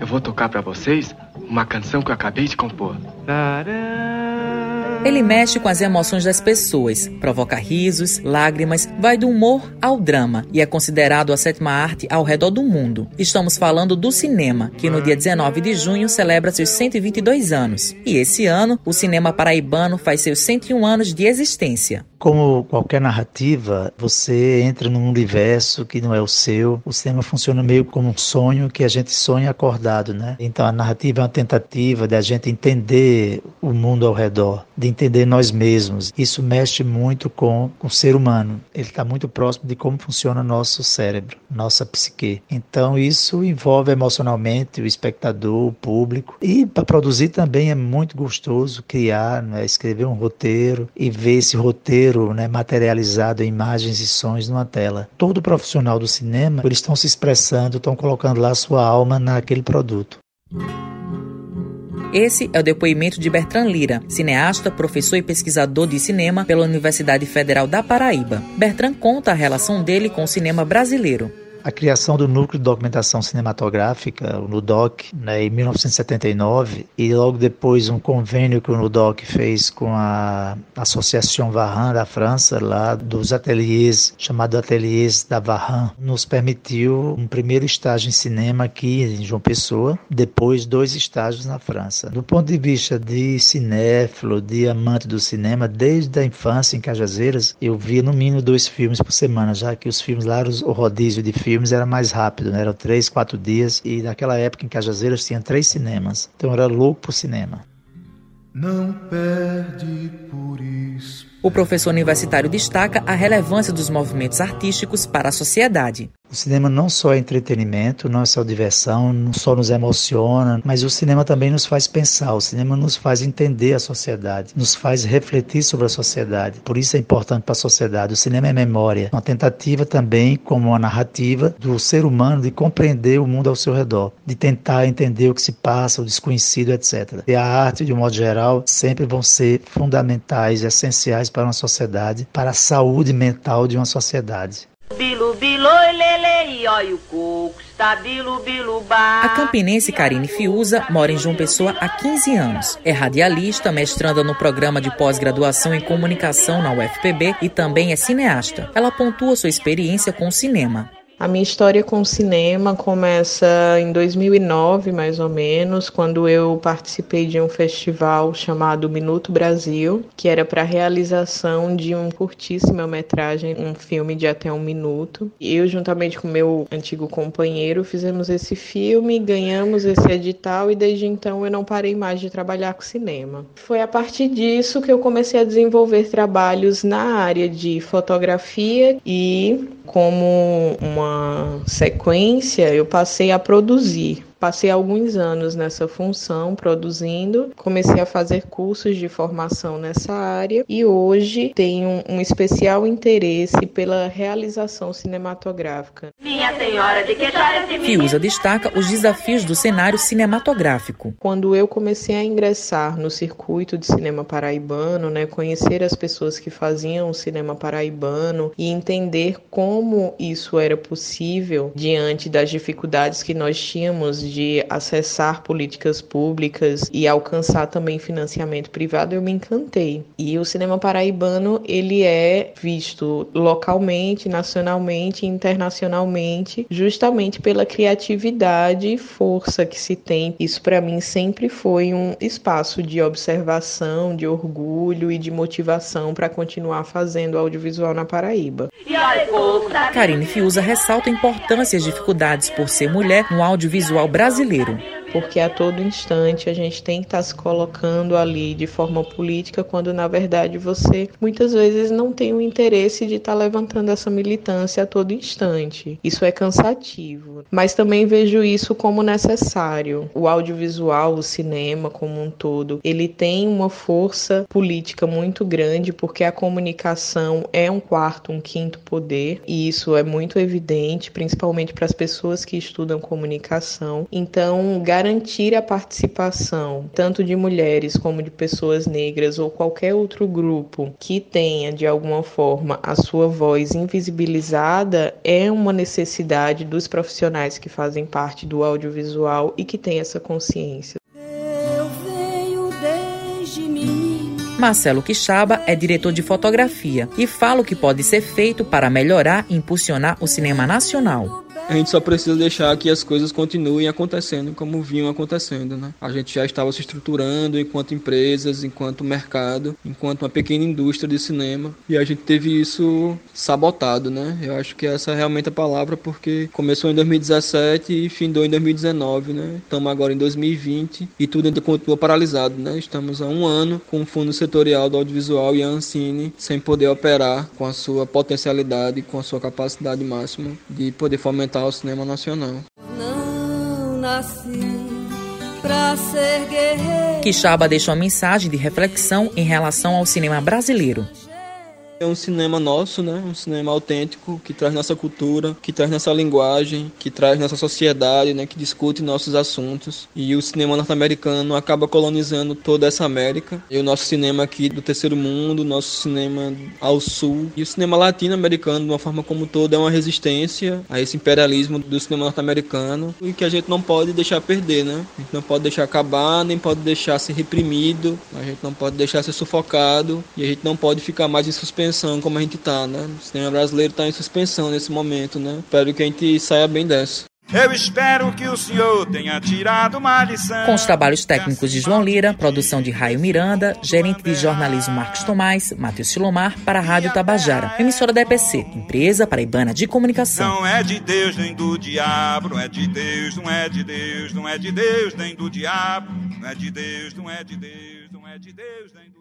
eu vou tocar para vocês uma canção que eu acabei de compor. Ele mexe com as emoções das pessoas, provoca risos, lágrimas, vai do humor ao drama e é considerado a sétima arte ao redor do mundo. Estamos falando do cinema, que no dia 19 de junho celebra seus 122 anos. E esse ano, o cinema paraibano faz seus 101 anos de existência. Como qualquer narrativa, você entra num universo que não é o seu. O cinema funciona meio como um sonho que a gente sonha acordado, né? Então a narrativa é uma tentativa de a gente entender o mundo ao redor, de entender nós mesmos. Isso mexe muito com, com o ser humano. Ele está muito próximo de como funciona nosso cérebro, nossa psique. Então isso envolve emocionalmente o espectador, o público. E para produzir também é muito gostoso criar, né? escrever um roteiro e ver esse roteiro né, materializado em imagens e sons numa tela. Todo profissional do cinema, eles estão se expressando, estão colocando lá sua alma naquele produto. Esse é o depoimento de Bertrand Lira, cineasta, professor e pesquisador de cinema pela Universidade Federal da Paraíba. Bertrand conta a relação dele com o cinema brasileiro a criação do Núcleo de Documentação Cinematográfica, o NUDOC, né, em 1979, e logo depois um convênio que o NUDOC fez com a Associação Varran da França, lá dos ateliês, chamado Ateliês da Varran, nos permitiu um primeiro estágio em cinema aqui em João Pessoa, depois dois estágios na França. Do ponto de vista de cinéfilo, de amante do cinema, desde a infância em Cajazeiras, eu via no mínimo dois filmes por semana, já que os filmes lá, o rodízio de filmes, filmes era mais rápido, né? eram três, quatro dias, e naquela época em Cajazeiras tinha três cinemas, então era louco por cinema. Não perde por isso. O professor universitário destaca a relevância dos movimentos artísticos para a sociedade. O cinema não só é entretenimento, não é só diversão, não só nos emociona, mas o cinema também nos faz pensar, o cinema nos faz entender a sociedade, nos faz refletir sobre a sociedade. Por isso é importante para a sociedade. O cinema é memória, uma tentativa também, como uma narrativa, do ser humano de compreender o mundo ao seu redor, de tentar entender o que se passa, o desconhecido, etc. E a arte, de um modo geral, sempre vão ser fundamentais, essenciais para uma sociedade, para a saúde mental de uma sociedade. Bilu, lele, o coco, está bilu, bilu, A campinense Karine Fiuza mora em João Pessoa há 15 anos. É radialista, mestranda no programa de pós-graduação em comunicação na UFPB e também é cineasta. Ela pontua sua experiência com o cinema. A minha história com o cinema começa em 2009, mais ou menos, quando eu participei de um festival chamado Minuto Brasil, que era para realização de um curtíssima metragem, um filme de até um minuto. Eu, juntamente com meu antigo companheiro, fizemos esse filme, ganhamos esse edital e desde então eu não parei mais de trabalhar com cinema. Foi a partir disso que eu comecei a desenvolver trabalhos na área de fotografia e como uma sequência, eu passei a produzir Passei alguns anos nessa função, produzindo, comecei a fazer cursos de formação nessa área e hoje tenho um especial interesse pela realização cinematográfica. Minha senhora de que Fiuza destaca os desafios do cenário cinematográfico. Quando eu comecei a ingressar no circuito de cinema paraibano, né, conhecer as pessoas que faziam o cinema paraibano e entender como isso era possível diante das dificuldades que nós tínhamos de acessar políticas públicas e alcançar também financiamento privado, eu me encantei. E o cinema paraibano, ele é visto localmente, nacionalmente e internacionalmente, justamente pela criatividade e força que se tem. Isso para mim sempre foi um espaço de observação, de orgulho e de motivação para continuar fazendo audiovisual na Paraíba. Karine Fiuza ressalta a importância e as dificuldades por ser mulher no audiovisual brasileiro brasileiro porque a todo instante a gente tem que estar se colocando ali de forma política, quando na verdade você muitas vezes não tem o interesse de estar levantando essa militância a todo instante. Isso é cansativo, mas também vejo isso como necessário. O audiovisual, o cinema como um todo, ele tem uma força política muito grande porque a comunicação é um quarto, um quinto poder, e isso é muito evidente, principalmente para as pessoas que estudam comunicação. Então, garantir a participação tanto de mulheres como de pessoas negras ou qualquer outro grupo que tenha de alguma forma a sua voz invisibilizada é uma necessidade dos profissionais que fazem parte do audiovisual e que têm essa consciência. Marcelo Quixaba é diretor de fotografia e fala o que pode ser feito para melhorar e impulsionar o cinema nacional a gente só precisa deixar que as coisas continuem acontecendo como vinham acontecendo, né? A gente já estava se estruturando enquanto empresas, enquanto mercado, enquanto uma pequena indústria de cinema, e a gente teve isso sabotado, né? Eu acho que essa é realmente a palavra porque começou em 2017 e findou em 2019, né? Estamos agora em 2020 e tudo ainda continua paralisado, né? Estamos há um ano com o fundo setorial do audiovisual e a Ancine sem poder operar com a sua potencialidade, com a sua capacidade máxima de poder fomentar ao cinema nacional. Não nasci pra ser guerreiro. Quixaba deixou uma mensagem de reflexão em relação ao cinema brasileiro. É um cinema nosso, né? Um cinema autêntico que traz nossa cultura, que traz nossa linguagem, que traz nossa sociedade, né? Que discute nossos assuntos. E o cinema norte-americano acaba colonizando toda essa América. E o nosso cinema aqui do terceiro mundo, nosso cinema ao sul e o cinema latino-americano, de uma forma como toda, é uma resistência a esse imperialismo do cinema norte-americano e que a gente não pode deixar perder, né? A gente não pode deixar acabar, nem pode deixar ser reprimido, a gente não pode deixar ser sufocado e a gente não pode ficar mais em suspensão suspensão como a gente tá, né? O cinema brasileiro tá em suspensão nesse momento, né? Espero que a gente saia bem dessa. Eu espero que o senhor tenha tirado uma lição. Com os trabalhos técnicos de João Lira, produção de Raio Miranda, gerente de jornalismo Marcos Tomás, Matheus Silomar, para a Rádio Tabajara, emissora da EPC, empresa paraibana de comunicação. Não é de Deus nem do diabo, não é de Deus, não é de Deus, não é de Deus nem do diabo, não é de Deus, não é de Deus, não é de Deus nem do